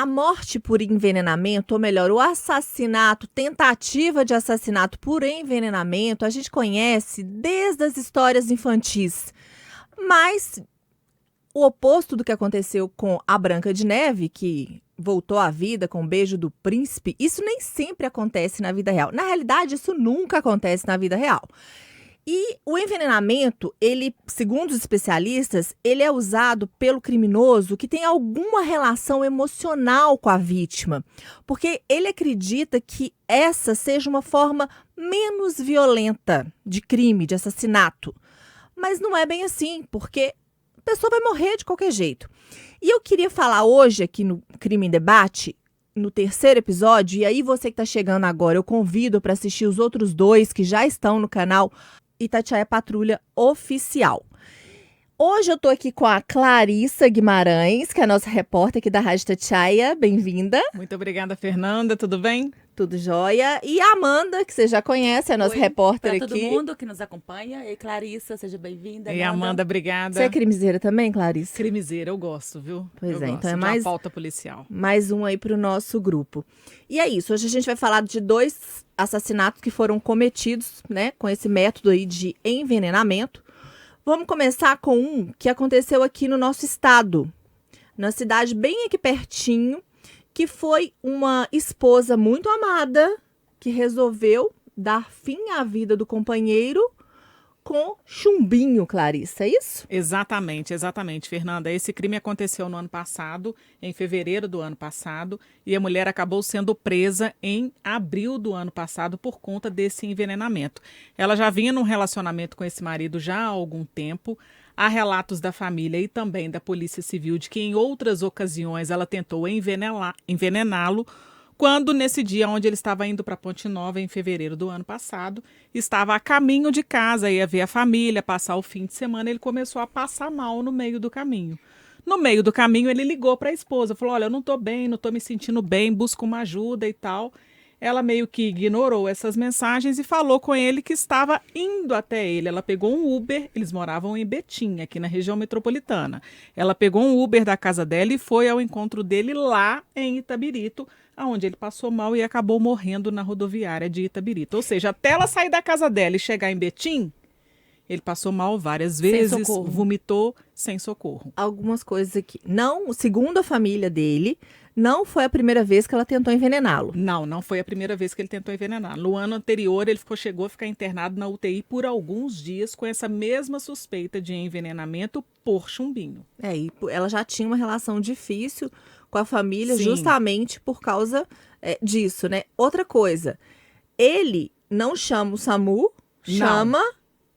a morte por envenenamento, ou melhor, o assassinato, tentativa de assassinato por envenenamento, a gente conhece desde as histórias infantis. Mas o oposto do que aconteceu com a Branca de Neve, que voltou à vida com o beijo do príncipe, isso nem sempre acontece na vida real. Na realidade, isso nunca acontece na vida real. E o envenenamento, ele, segundo os especialistas, ele é usado pelo criminoso que tem alguma relação emocional com a vítima, porque ele acredita que essa seja uma forma menos violenta de crime, de assassinato. Mas não é bem assim, porque a pessoa vai morrer de qualquer jeito. E eu queria falar hoje aqui no Crime em Debate, no terceiro episódio, e aí você que está chegando agora, eu convido para assistir os outros dois que já estão no canal Itatiaia Patrulha Oficial. Hoje eu estou aqui com a Clarissa Guimarães, que é a nossa repórter aqui da Rádio Tatiaia. Bem-vinda. Muito obrigada, Fernanda. Tudo bem? Tudo jóia. E a Amanda, que você já conhece, é a nossa Oi, repórter pra aqui. todo mundo que nos acompanha. E Clarissa, seja bem-vinda. E Amanda, obrigada. Você é crimiseira também, Clarissa? Crimiseira, eu gosto, viu? Pois eu é, gosto então é de mais- uma pauta policial. Mais um aí para o nosso grupo. E é isso, hoje a gente vai falar de dois assassinatos que foram cometidos, né, com esse método aí de envenenamento. Vamos começar com um que aconteceu aqui no nosso estado, na cidade bem aqui pertinho, que foi uma esposa muito amada que resolveu dar fim à vida do companheiro com chumbinho, Clarissa, é isso? Exatamente, exatamente, Fernanda. Esse crime aconteceu no ano passado, em fevereiro do ano passado, e a mulher acabou sendo presa em abril do ano passado por conta desse envenenamento. Ela já vinha num relacionamento com esse marido já há algum tempo. Há relatos da família e também da Polícia Civil de que em outras ocasiões ela tentou envenená- envenená-lo quando nesse dia onde ele estava indo para Ponte Nova em fevereiro do ano passado, estava a caminho de casa, ia ver a família, passar o fim de semana, ele começou a passar mal no meio do caminho. No meio do caminho, ele ligou para a esposa, falou: "Olha, eu não estou bem, não estou me sentindo bem, busco uma ajuda e tal". Ela meio que ignorou essas mensagens e falou com ele que estava indo até ele. Ela pegou um Uber, eles moravam em Betim, aqui na região metropolitana. Ela pegou um Uber da casa dela e foi ao encontro dele lá em Itabirito, aonde ele passou mal e acabou morrendo na rodoviária de Itabirito. Ou seja, até ela sair da casa dela e chegar em Betim, ele passou mal várias Sem vezes, socorro. vomitou sem socorro. algumas coisas aqui. Não, segundo a família dele, não foi a primeira vez que ela tentou envenená-lo. Não, não foi a primeira vez que ele tentou envenenar. No ano anterior, ele ficou, chegou a ficar internado na UTI por alguns dias com essa mesma suspeita de envenenamento por chumbinho. É, e ela já tinha uma relação difícil com a família Sim. justamente por causa é, disso, né? Outra coisa, ele não chama o SAMU, Não. chama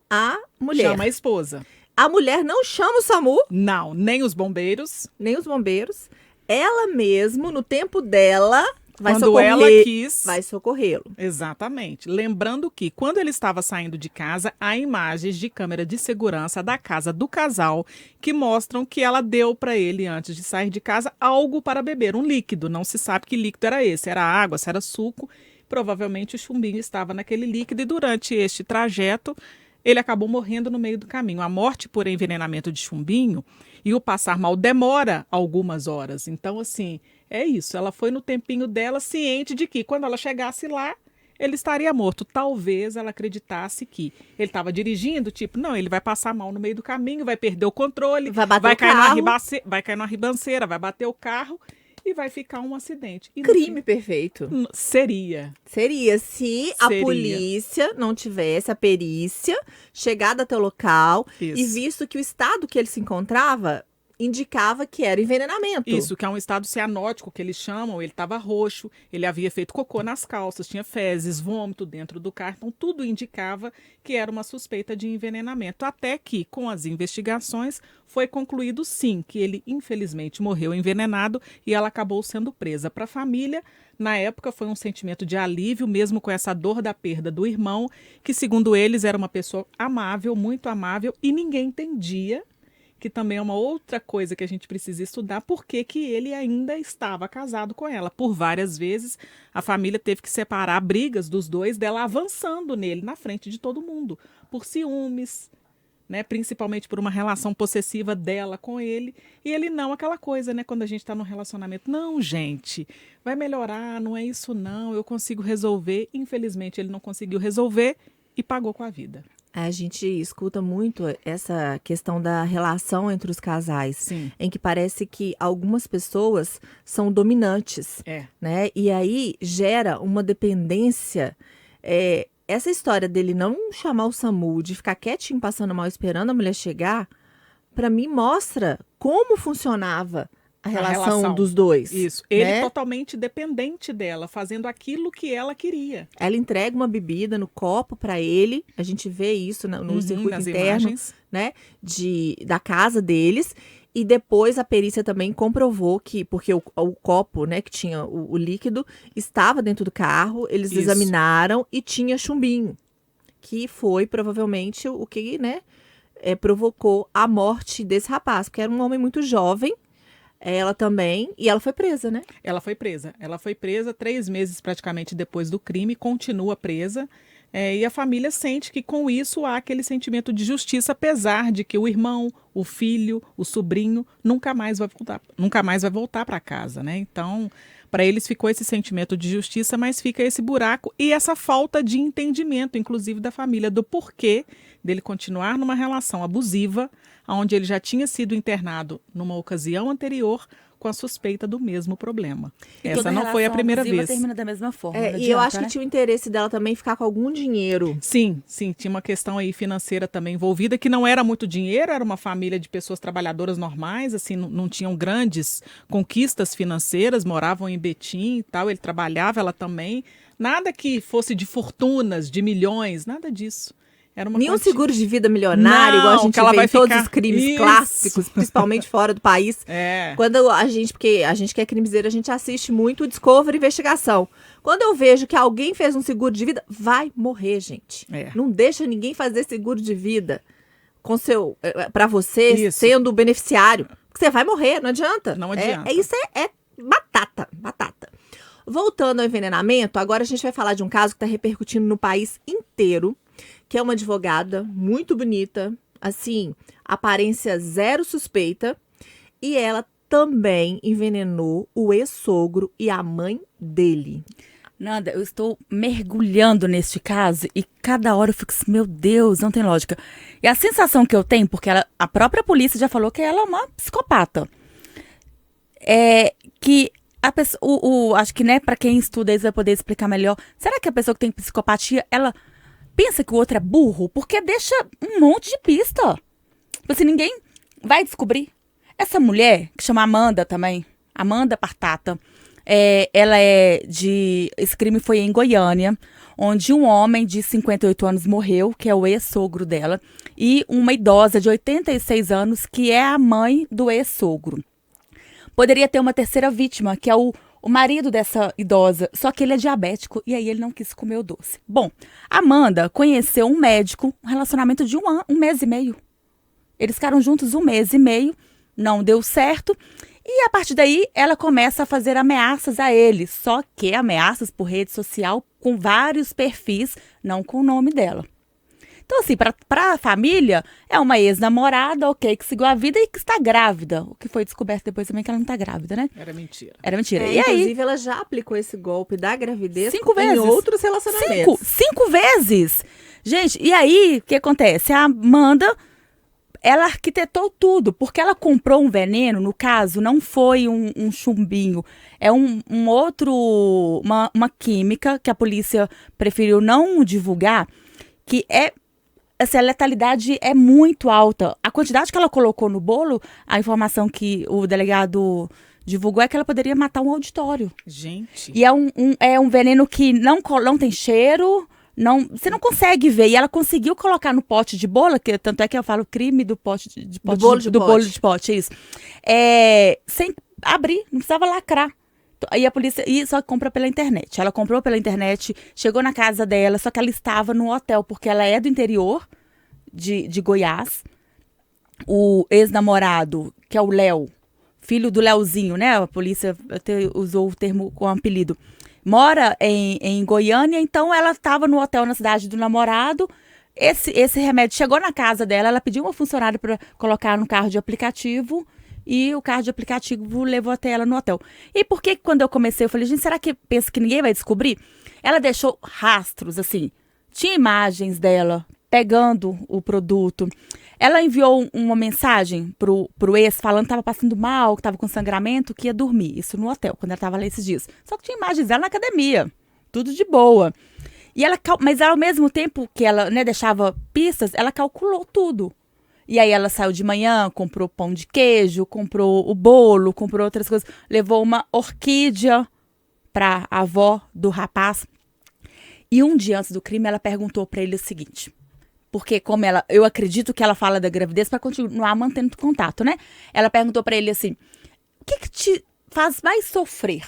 a mulher. Chama a esposa. A mulher não chama o SAMU, Não, nem os bombeiros. nem os bombeiros. Ela mesmo, no tempo dela, vai quando socorrer, ela quis. vai socorrê-lo. Exatamente. Lembrando que quando ele estava saindo de casa, há imagens de câmera de segurança da casa do casal que mostram que ela deu para ele antes de sair de casa algo para beber, um líquido. Não se sabe que líquido era esse, era água, se era suco. Provavelmente o chumbinho estava naquele líquido e durante este trajeto ele acabou morrendo no meio do caminho. A morte por envenenamento de chumbinho e o passar mal demora algumas horas. Então, assim, é isso. Ela foi no tempinho dela, ciente de que quando ela chegasse lá, ele estaria morto. Talvez ela acreditasse que ele estava dirigindo, tipo, não, ele vai passar mal no meio do caminho, vai perder o controle, Vai bater vai o cair, carro. ribace- vai cair numa ribanceira, vai bater o carro e vai ficar um acidente. E no Crime perfeito. fim, seria. Seria se a Seria. polícia não tivesse a perícia chegado até o local Isso. e visto que o estado que ele se encontrava indicava que era envenenamento. Isso, que é um estado cianótico que eles chamam, ele estava roxo, ele havia feito cocô nas calças, tinha fezes, vômito dentro do carro, então tudo indicava que era uma suspeita de envenenamento. Até que, com as investigações, foi concluído sim que ele infelizmente morreu envenenado e ela acabou sendo presa. Para a família, na época foi um sentimento de alívio, mesmo com essa dor da perda do irmão, que segundo eles era uma pessoa amável, muito amável, e ninguém entendia que também é uma outra coisa que a gente precisa estudar, porque que ele ainda estava casado com ela. Por várias vezes, a família teve que separar brigas dos dois, dela avançando nele na frente de todo mundo, por ciúmes, né? Principalmente por uma relação possessiva dela com ele. E ele não, aquela coisa, né? Quando a gente está num relacionamento. Não, gente, vai melhorar, não é isso, não. Eu consigo resolver. Infelizmente, ele não conseguiu resolver e pagou com a vida. A gente escuta muito essa questão da relação entre os casais, Sim. em que parece que algumas pessoas são dominantes, É. né? E aí gera uma dependência. é, essa história dele não chamar o SAMU, de ficar quietinho, passando mal, esperando a mulher chegar, pra mim mostra como funcionava a relação, relação. dos dois. Isso. Ele né? totalmente dependente dela, fazendo aquilo que ela queria. Ela entrega uma bebida no copo pra ele, a gente vê isso na- no Uhum, circuito interno. imagens. né, de, da casa deles. E depois a perícia também comprovou que, porque o, o copo, né, que tinha o, o líquido, estava dentro do carro, eles Isso. examinaram e tinha chumbinho, que foi provavelmente o que, né, é, provocou a morte desse rapaz, porque era um homem muito jovem, ela também, e ela foi presa, né? Ela foi presa. Ela foi presa três meses praticamente depois do crime, continua presa. é, e a família sente que com isso há aquele sentimento de justiça, apesar de que o irmão, o filho, o sobrinho nunca mais vai voltar, nunca mais vai voltar para casa, né? Então, para eles ficou esse sentimento de justiça, mas fica esse buraco e essa falta de entendimento, inclusive da família, do porquê dele continuar numa relação abusiva, onde ele já tinha sido internado numa ocasião anterior com a suspeita do mesmo problema. E Essa não foi a primeira vez. termina da mesma forma. É, e eu acho né? que tinha o interesse dela também ficar com algum dinheiro. Sim, sim, tinha uma questão aí financeira também envolvida, que não era muito dinheiro, era uma família de pessoas trabalhadoras normais, assim, não, não tinham grandes conquistas financeiras, moravam em Betim e tal, ele trabalhava, ela também. Nada que fosse de fortunas, de milhões, nada disso. Era uma Nenhum quantia- seguro de vida milionário, igual a Não, gente ela vê vai todos ficar- os crimes Isso. clássicos, principalmente fora do país. É. Quando a gente, porque a gente que é crimiseira, a gente assiste muito o Discovery Investigação. Quando eu vejo que alguém fez um seguro de vida, vai morrer, gente. É. Não deixa ninguém fazer seguro de vida com seu para você Isso. sendo beneficiário, você vai morrer, não adianta. Não É- adianta. É, isso é, é batata, batata. Voltando ao envenenamento, agora a gente vai falar de um caso que está repercutindo no país inteiro, que é uma advogada muito bonita, assim, aparência zero suspeita, e ela também envenenou o ex-sogro e a mãe dele. Nanda, eu estou mergulhando neste caso e cada hora eu fico assim, meu Deus, não tem lógica. E a sensação que eu tenho, porque ela- a própria polícia já falou que ela é uma psicopata, é que a pessoa, o, o- acho que, né, para quem estuda isso vai poder explicar melhor. Será que a pessoa que tem psicopatia, ela pensa que o outro é burro? Porque deixa um monte de pista. Tipo assim, ninguém vai descobrir. Essa mulher, que chama Amanda também, Amanda Partata, é, ela é de. Esse crime foi em Goiânia, onde um homem de 58 anos morreu, que é o ex-sogro dela, e uma idosa de 86 anos, que é a mãe do ex-sogro. Poderia ter uma terceira vítima, que é o, o marido dessa idosa, só que ele é diabético e aí ele não quis comer o doce. Bom, Amanda conheceu um médico, um relacionamento de um, ano, um mês e meio. Eles ficaram juntos um mês e meio, não deu certo. E a partir daí, ela começa a fazer ameaças a ele. Só que ameaças por rede social com vários perfis, não com o nome dela. Então, assim, para a família, é uma ex-namorada, ok, que seguiu a vida e que está grávida. O que foi descoberto depois também que ela não está grávida, né? Era mentira. Era mentira. É, e aí? inclusive, ela já aplicou esse golpe da gravidez Cinco em vezes. outros Cinco, relacionamentos. cinco vezes! Gente, e aí, o que acontece? A Amanda, ela arquitetou tudo, porque ela comprou um veneno, no caso, não foi um, um chumbinho, é um, um outro, uma, uma química que a polícia preferiu não divulgar, que é, assim, a letalidade é muito alta. A quantidade que ela colocou no bolo, a informação que o delegado divulgou é que ela poderia matar um auditório. Gente. E é um, um- é um veneno que não, não tem cheiro, não, você não consegue ver. E ela conseguiu colocar no pote de bolo, que tanto é que eu falo crime do pote de, de pote bolo de do pote. bolo de pote, isso. É, sem abrir, não precisava lacrar. Aí a polícia e só compra pela internet. Ela comprou pela internet, chegou na casa dela, só que ela estava no hotel, porque ela é do interior de, de Goiás. O ex-namorado, que é o Léo, filho do Leozinho, né? A polícia até usou o termo com apelido. Mora em, em Goiânia, então ela estava no hotel na cidade do namorado, esse, esse remédio chegou na casa dela, ela pediu uma funcionária para colocar no carro de aplicativo e o carro de aplicativo levou até ela no hotel. E por que quando eu comecei, eu falei, gente, será que pensa que ninguém vai descobrir? Ela deixou rastros, assim, tinha imagens dela pegando o produto. Ela enviou uma mensagem pro, pro ex falando que estava passando mal, que estava com sangramento, que ia dormir. Isso no hotel, quando ela estava lá esses dias. Só que tinha imagens dela na academia. Tudo de boa. E ela, mas ao mesmo tempo que ela né, deixava pistas, ela calculou tudo. E aí ela saiu de manhã, comprou pão de queijo, comprou o bolo, comprou outras coisas, levou uma orquídea para a avó do rapaz. E um dia antes do crime, ela perguntou para ele o seguinte: porque como ela, eu acredito que ela fala da gravidez para continuar mantendo contato, né? Ela perguntou para ele assim: "O que, que te faz mais sofrer?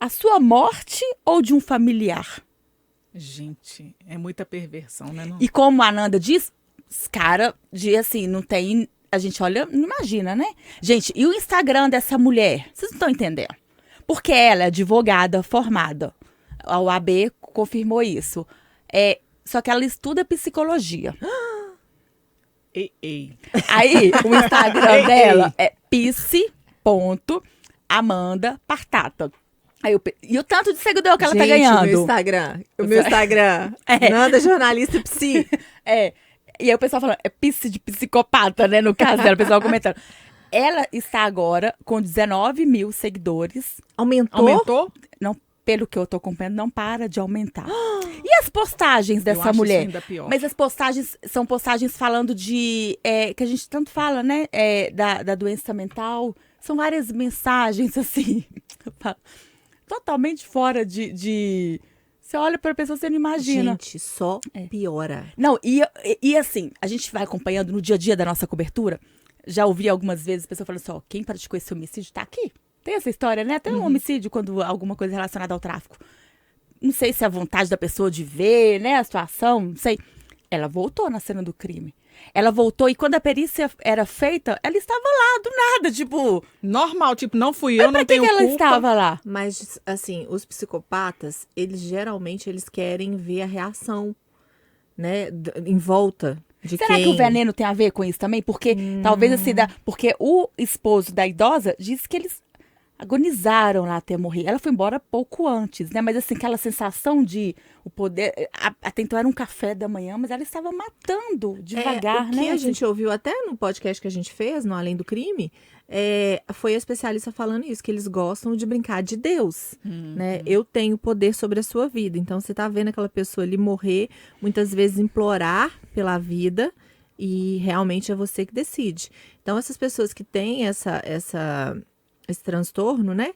A sua morte ou de um familiar?" Gente, é muita perversão, né? Não? E como a Nanda diz, cara de assim, não tem, a gente olha, não imagina, né? Gente, e o Instagram dessa mulher? Vocês não estão entendendo? Porque ela é advogada formada. A UAB confirmou isso. É, só que ela estuda psicologia. Ei, ei. Aí, o Instagram Ei, dela é psi.amandapartata. Aí eu, e o tanto de seguidor que ela tá Gente, O meu ganhando. Instagram. O meu Instagram. É. Nanda Jornalista Psi. É. E aí o pessoal falando, é psi de psicopata, né? No caso dela, o pessoal comentando. Ela está agora com 19 mil seguidores. Aumentou? Aumentou? Não, pelo que eu tô acompanhando, não para de aumentar. E as postagens dessa mulher? ainda pior. Mas as postagens são postagens falando de. é, que a gente tanto fala, né? é, da, da doença mental. São várias mensagens, assim. totalmente fora de. de- Você olha pra pessoa, você não imagina. Gente, só piora. Não, e, e, e assim, a gente vai acompanhando no dia a dia da nossa cobertura. Já ouvi algumas vezes pessoas falando assim: ó, quem praticou esse homicídio tá aqui. Tem essa história, né? Tem um homicídio quando alguma coisa relacionada ao tráfico. Não sei se é a vontade da pessoa de ver, né? A situação, não sei. Ela voltou na cena do crime. Ela voltou e quando a perícia era feita, ela estava lá, do nada, tipo. Normal, tipo, não fui eu, não que, tenho que ela culpa. estava lá? Mas, assim, os psicopatas, eles geralmente eles querem ver a reação, né? Em volta de Será quem... que o veneno tem a ver com isso também? Porque talvez assim, da, porque o esposo da idosa disse que eles agonizaram lá até morrer. Ela foi embora pouco antes, né? Mas assim, aquela sensação de o poder. Até então era um café da manhã, mas ela estava matando devagar, é, o que né? a assim. gente ouviu até no podcast que a gente fez, no Além do Crime, é, foi a especialista falando isso, que eles gostam de brincar de Deus, né? Eu tenho poder sobre a sua vida. Então, você tá vendo aquela pessoa ali morrer, muitas vezes implorar pela vida, e realmente é você que decide. Então, essas pessoas que têm essa, essa, esse transtorno, né,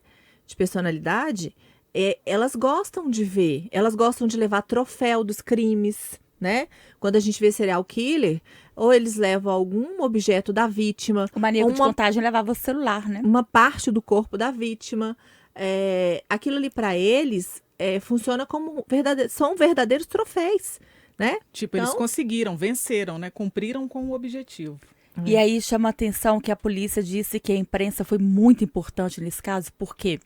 de personalidade, é, elas gostam de ver, elas gostam de levar troféu dos crimes, né? Quando a gente vê serial killer, ou eles levam algum objeto da vítima, O maníaco de uma- contagem levava o celular, né? uma parte do corpo da vítima. É, aquilo ali para eles é, funciona como verdade... são verdadeiros troféus, né? Tipo, eles Então- conseguiram, venceram, né? Cumpriram com o objetivo. E aí chama a atenção que a polícia disse que a imprensa foi muito importante nesse caso, porque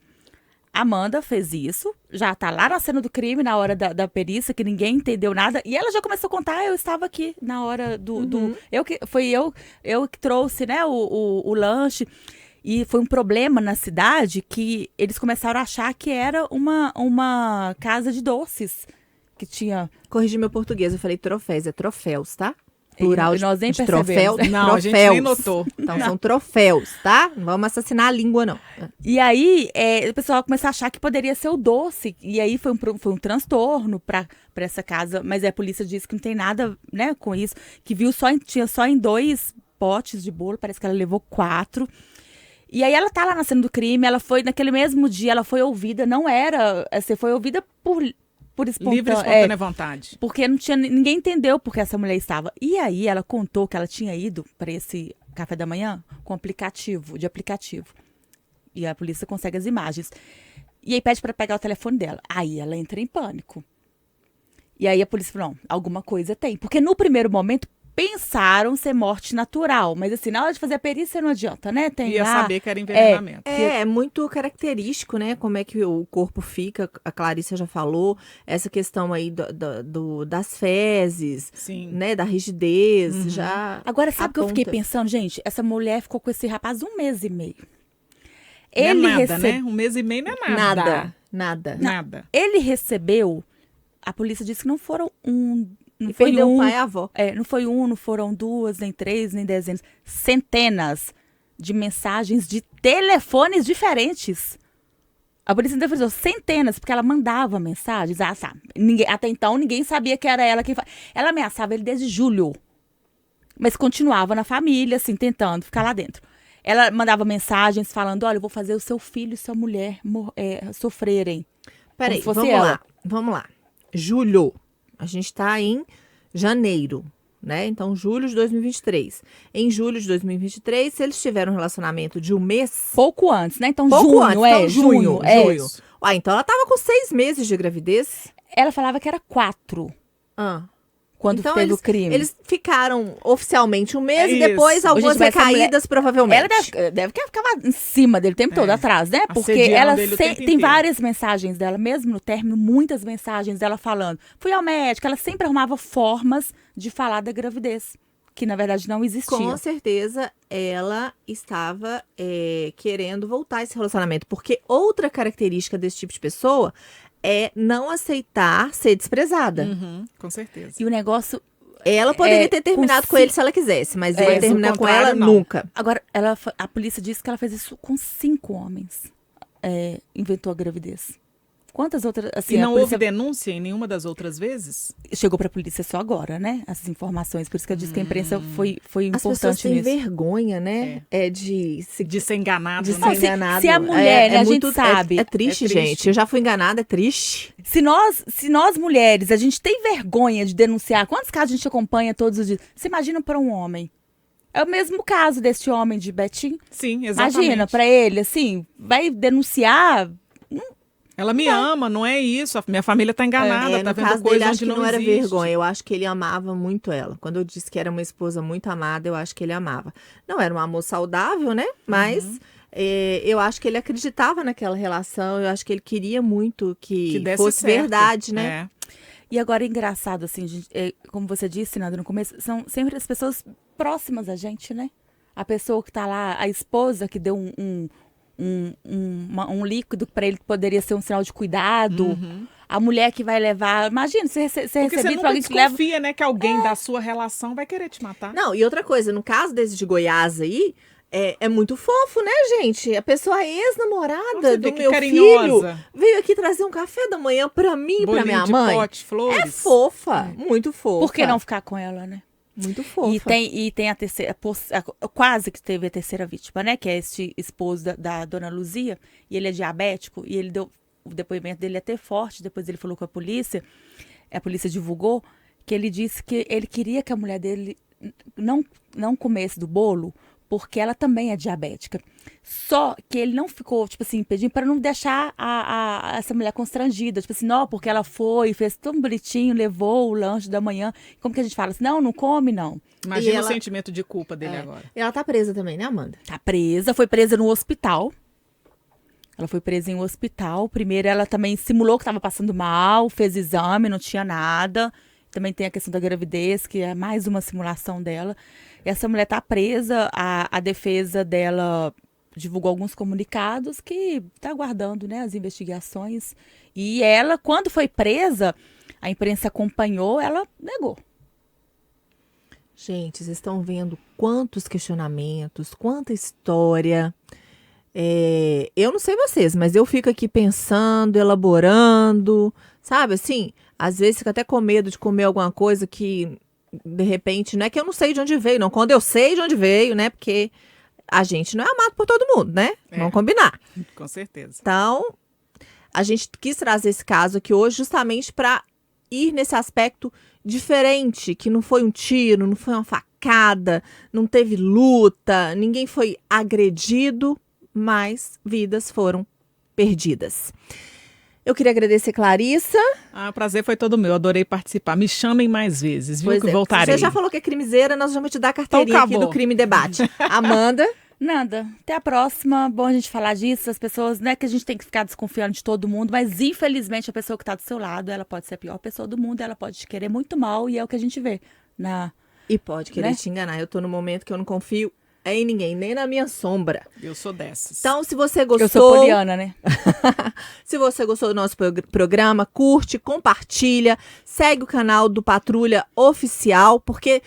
Amanda fez isso, já tá lá na cena do crime, na hora da, da perícia, que ninguém entendeu nada, e ela já começou a contar, "Ah, eu estava aqui na hora do. do eu que, foi eu, eu que trouxe né, o, o, o lanche. E foi um problema na cidade que eles começaram a achar que era uma, uma casa de doces. Que tinha. Corrigi meu português, eu falei troféus, é troféus, tá? Plural E de, nós nem de troféu. Não, a gente troféus. nem notou. Então são troféus, tá? Não vamos assassinar a língua, não. E aí, é, o pessoal começou a achar que poderia ser o doce. E aí foi um, foi um transtorno para essa casa. Mas a polícia disse que não tem nada né, com isso. Que viu só em- tinha só em dois potes de bolo. Parece que ela levou quatro. E aí ela tá lá na cena do crime. Ela foi, naquele mesmo dia, ela foi ouvida. Não era, assim, foi ouvida por, por espontânea. Livre e é, espontânea vontade. porque não tinha ninguém entendeu porque essa mulher estava. E aí ela contou que ela tinha ido para esse café da manhã com aplicativo, de aplicativo. E a polícia consegue as imagens. E aí pede para pegar o telefone dela. Aí ela entra em pânico. E aí a polícia falou: não, alguma coisa tem. Porque no primeiro momento pensaram ser morte natural. Mas assim, na hora de fazer a perícia não adianta, né? Tem Ia lá... saber que era envenenamento. É, é muito característico, né? Como é que o corpo fica. A Clarissa já falou. Essa questão aí do, do- do- das fezes, Sim. né? Da rigidez. Uhum. Já. Agora, sabe o que eu fiquei pensando, gente? Essa mulher ficou com esse rapaz um mês e meio. Não é Ele, nada, rece- né? Um mês e meio não é nada. Nada. Nada. Nada. ele recebeu. A polícia disse que não foram um. Não E foi perdeu um, o pai e a avó. É, não foi um, não foram duas, nem três, nem dezenas. Centenas de mensagens de telefones diferentes. A polícia interpretou centenas, porque ela mandava mensagens. Ah, sabe. Ninguém, até então, ninguém sabia que era ela quem. Ela ameaçava ele desde julho. Mas continuava na família, assim, tentando ficar lá dentro. Ela mandava mensagens falando: olha, eu vou fazer o seu filho e sua mulher é, sofrerem. Peraí, vamos ela. lá. Vamos lá. Julho. A gente tá em janeiro, né? Então, julho de 2023. Em julho de 2023, se eles tiveram um relacionamento de um mês. Pouco antes, né? Então, Pouco junho, antes, é, então, junho, junho, é. junho. Ah, então ela tava com seis meses de gravidez. Ela falava que era quatro Ah. Quando então, teve eles, o crime. Eles ficaram oficialmente um mês e Isso. depois algumas recaídas, provavelmente. Ela deve, deve que ficava em cima dele o tempo É. todo, atrás, né? Porque Assediando ela se- tem inteiro. várias mensagens dela, mesmo no término, muitas mensagens dela falando. Fui ao médico, ela sempre arrumava formas de falar da gravidez, que na verdade não existia. Com certeza, ela estava é, querendo voltar a esse relacionamento. Porque outra característica desse tipo de pessoa é não aceitar ser desprezada. Uhum, com certeza. E o negócio. Ela poderia É, ter terminado com com ele se ela quisesse, mas É, o terminar com ela não. nunca. Agora, ela, a polícia disse que ela fez isso com cinco homens. É, inventou a gravidez. Quantas outras. Assim, E não polícia houve denúncia em nenhuma das outras vezes? chegou para a polícia só agora, né? Essas informações. Por isso que eu disse que a imprensa foi, foi As pessoas importante têm nisso. vergonha, né? É, de se De ser enganado, de né? ser Não, se- enganado. se a mulher, né, a gente muito- sabe. É, é triste, É triste. gente. Eu já fui enganada, é triste. Se nós, se nós mulheres, a gente tem vergonha de denunciar, quantos casos a gente acompanha todos os dias? Você imagina para um homem? É o mesmo caso desse homem de Betim. Sim, exatamente. Imagina para ele, assim, vai denunciar. Ela me ama, não é isso. A minha família tá enganada, É, tá no vendo caso coisa dele, acho onde que não, não, era existe. vergonha. Eu acho que ele amava muito ela. Quando eu disse que era uma esposa muito amada, eu acho que ele amava. Não era um amor saudável, né? Mas Uhum. é, eu acho que ele acreditava naquela relação. Eu acho que ele queria muito que, Que fosse certo. verdade, né? É. E agora é engraçado, assim, gente, é, como você disse, Nada, no começo, são sempre as pessoas próximas a gente, né? A pessoa que tá lá, a esposa que deu um, um, um, um, uma- um líquido para ele que poderia ser um sinal de cuidado. A mulher que vai levar. Imagina, você, você Porque você recebido nunca pra alguém que leva. desconfia, né, que alguém da sua relação vai querer te matar. Não, e outra coisa, no caso desse de Goiás aí, é, é muito fofo, né, gente? A pessoa ex-namorada Você do que meu carinhosa. filho veio aqui trazer um café da manhã pra mim e pra minha de mãe. pote, flores. É fofa, muito fofa. Por que não ficar com ela, né? Muito fofa. E tem, e tem a terceira, a- quase que teve a terceira vítima, né? Que é este esposo da, da dona Luzia, e ele é diabético, e ele deu, o depoimento dele é até forte, depois ele falou com a polícia, a polícia divulgou, que ele disse que ele queria que a mulher dele não, não comesse do bolo, porque ela também é diabética. Só que ele não ficou, tipo assim, pedindo para não deixar a, a- essa mulher constrangida. Tipo assim, não, porque ela foi, fez tão bonitinho, levou o lanche da manhã. Como que a gente fala assim? Não, não come, não. Imagina ela- o sentimento de culpa dele É. agora. Ela tá presa também, né, Amanda? Tá presa, foi presa no hospital. Ela foi presa em um hospital. Primeiro, ela também simulou que estava passando mal, fez exame, não tinha nada. Também tem a questão da gravidez, que é mais uma simulação dela. Essa mulher tá presa, a, a defesa dela divulgou alguns comunicados que está aguardando né, as investigações. E ela, quando foi presa, a imprensa acompanhou, ela negou. Gente, vocês estão vendo quantos questionamentos, quanta história. É, eu não sei vocês, mas eu fico aqui pensando, elaborando, sabe? Assim, às vezes fico até com medo de comer alguma coisa que, de repente, não é que eu não sei de onde veio, não. Quando eu sei de onde veio, né? Porque a gente não é amado por todo mundo, né? É. Vamos combinar. Com certeza. Então, a gente quis trazer esse caso aqui hoje justamente para ir nesse aspecto diferente, que não foi um tiro, não foi uma facada, não teve luta, ninguém foi agredido, mas vidas foram perdidas. Eu queria agradecer Clarissa. Ah, o prazer foi todo meu. Adorei participar. Me chamem mais vezes, viu? Pois que é, voltarei. Você já falou que é crimezeira, nós vamos te dar a carteirinha Então aqui do Crime Debate. Amanda, Nada. Até a próxima. Bom a gente falar disso. As pessoas, não é que a gente tem que ficar desconfiando de todo mundo, mas infelizmente a pessoa que está do seu lado, ela pode ser a pior pessoa do mundo, ela pode te querer muito mal e é o que a gente vê na e pode querer Né? te enganar. Eu tô no momento que eu não confio em ninguém, nem na minha sombra. Eu sou dessas. Então, se você gostou, Eu sou poliana, né? se você gostou do nosso prog- programa, curte, compartilha, segue o canal do Patrulha Oficial, porque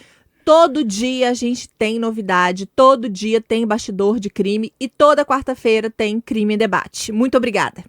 todo dia a gente tem novidade, todo dia tem bastidor de crime e toda quarta-feira tem crime em debate. Muito obrigada.